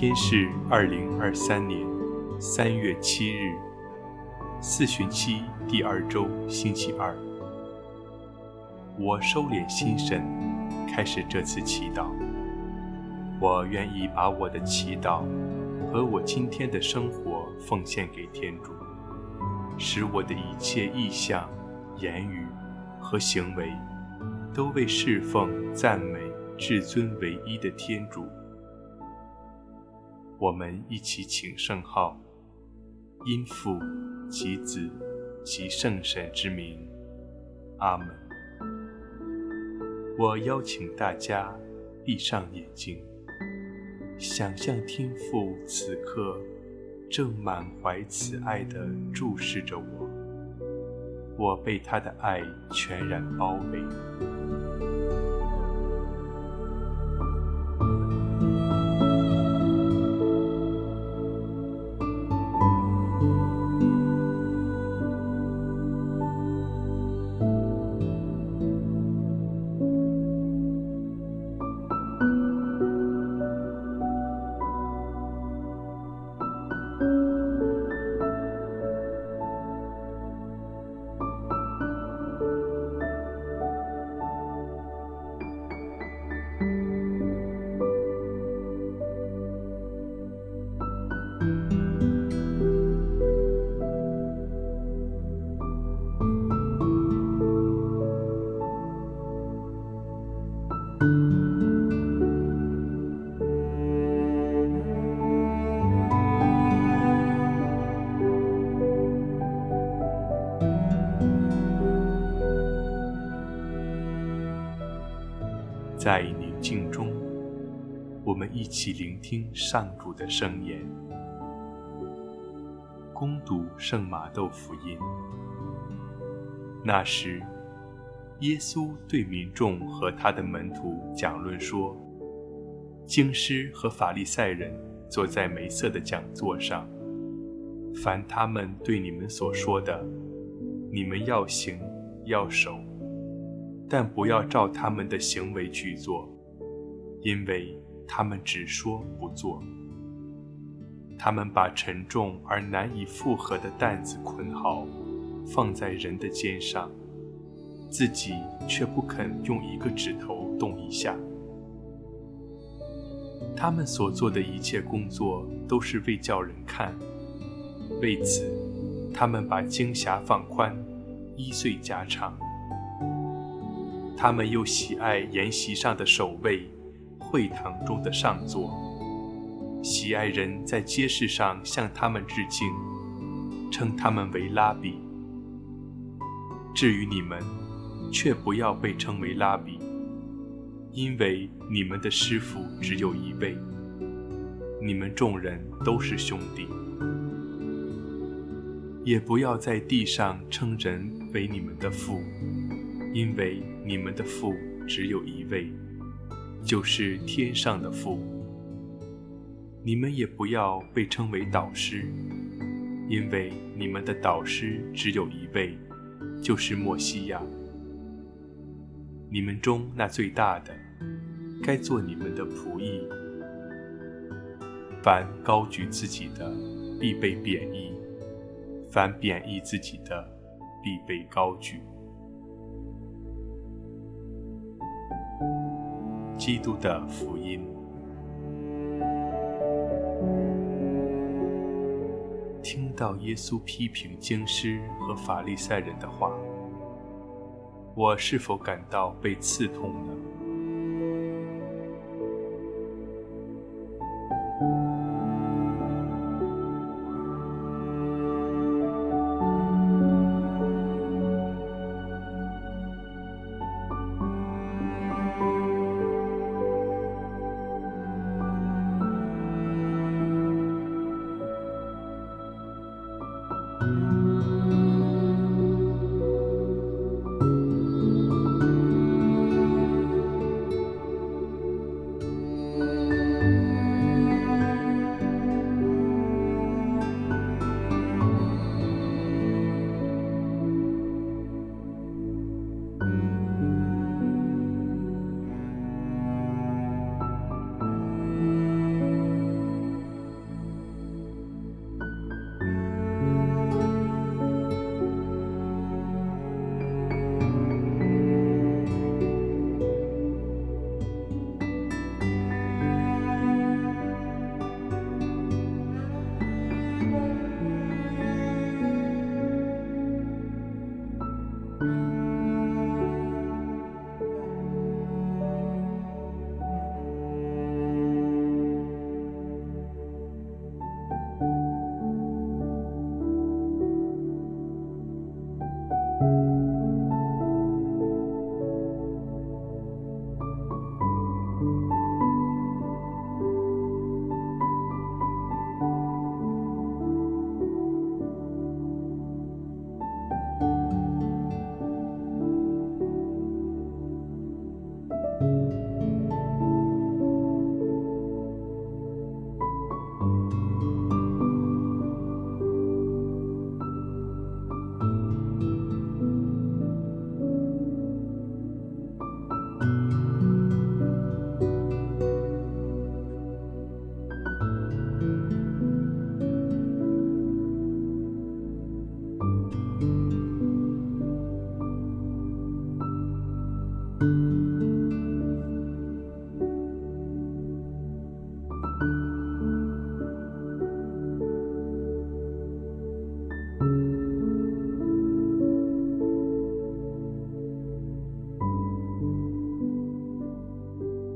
今天是二零二三年三月七日，四旬期第二周星期二。我收敛心神，开始这次祈祷。我愿意把我的祈祷和我今天的生活奉献给天主，使我的一切意向、言语和行为都为侍奉、赞美至尊唯一的天主。我们一起请圣号，因父及子及圣神之名，阿门。我邀请大家闭上眼睛，想象天父此刻正满怀慈爱地注视着我，我被他的爱全然包围。静中，我们一起聆听上主的圣言。攻读圣马窦福音。那时，耶稣对民众和他的门徒讲论说：“经师和法利赛人坐在梅瑟的讲座上，凡他们对你们所说的，你们要行，要守。”但不要照他们的行为去做，因为他们只说不做。他们把沉重而难以负荷的担子捆好，放在人的肩上，自己却不肯用一个指头动一下。他们所做的一切工作都是为叫人看，为此，他们把经匣放宽，衣繸加长。他们又喜爱筵席上的守卫，会堂中的上座，喜爱人在街市上向他们致敬，称他们为拉比。至于你们，却不要被称为拉比，因为你们的师傅只有一位，你们众人都是兄弟。也不要在地上称人为你们的父。因为你们的父只有一位，就是天上的父。你们也不要被称为导师，因为你们的导师只有一位，就是默西亚。你们中那最大的，该做你们的仆役。凡高举自己的，必被贬抑；凡贬抑自己的，必被高举。基督的福音。听到耶稣批评经师和法利赛人的话，我是否感到被刺痛呢？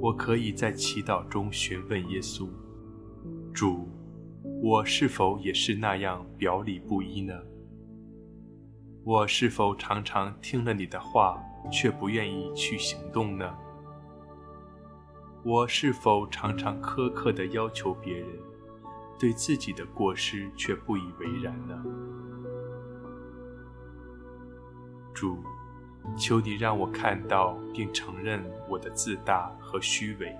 我可以在祈祷中询问耶稣：“主，我是否也是那样表里不一呢？我是否常常听了你的话，却不愿意去行动呢？我是否常常苛刻地要求别人，对自己的过失却不以为然呢？”主。求你让我看到并承认我的自大和虚伪。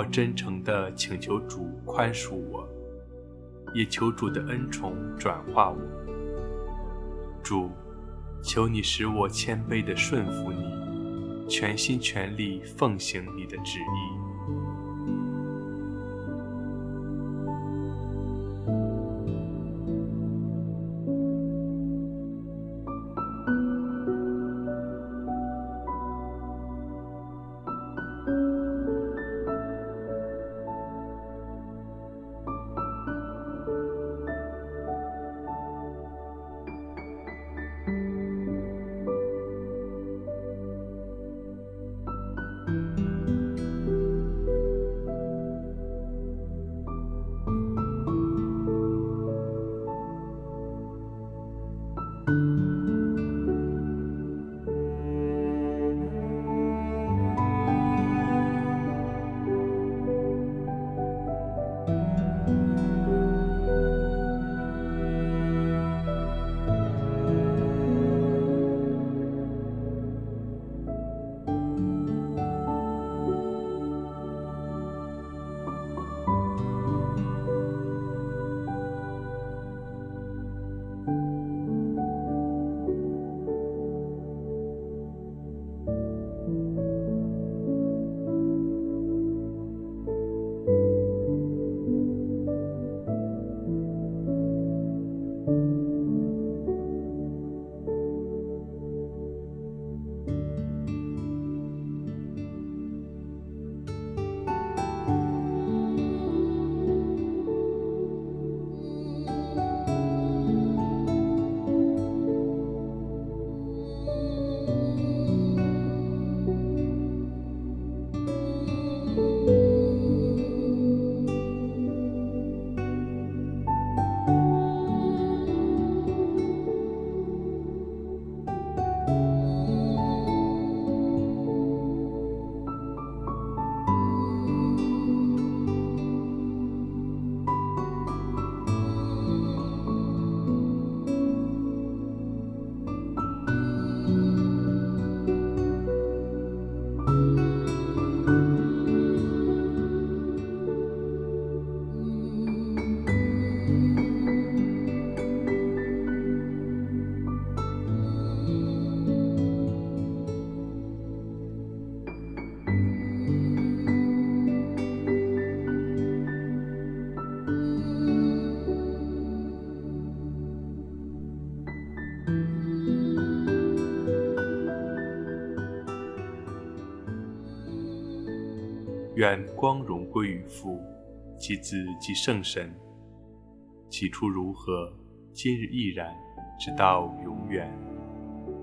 我真诚地请求主宽恕我，也求主的恩宠转化我。主，求你使我谦卑地顺服你，全心全力奉行你的旨意。光荣归于父，其子，即圣神。起初如何，今日亦然，直到永远。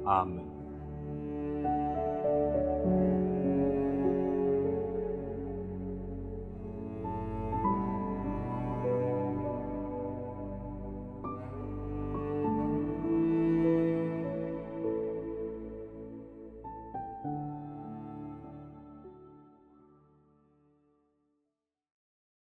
阿门。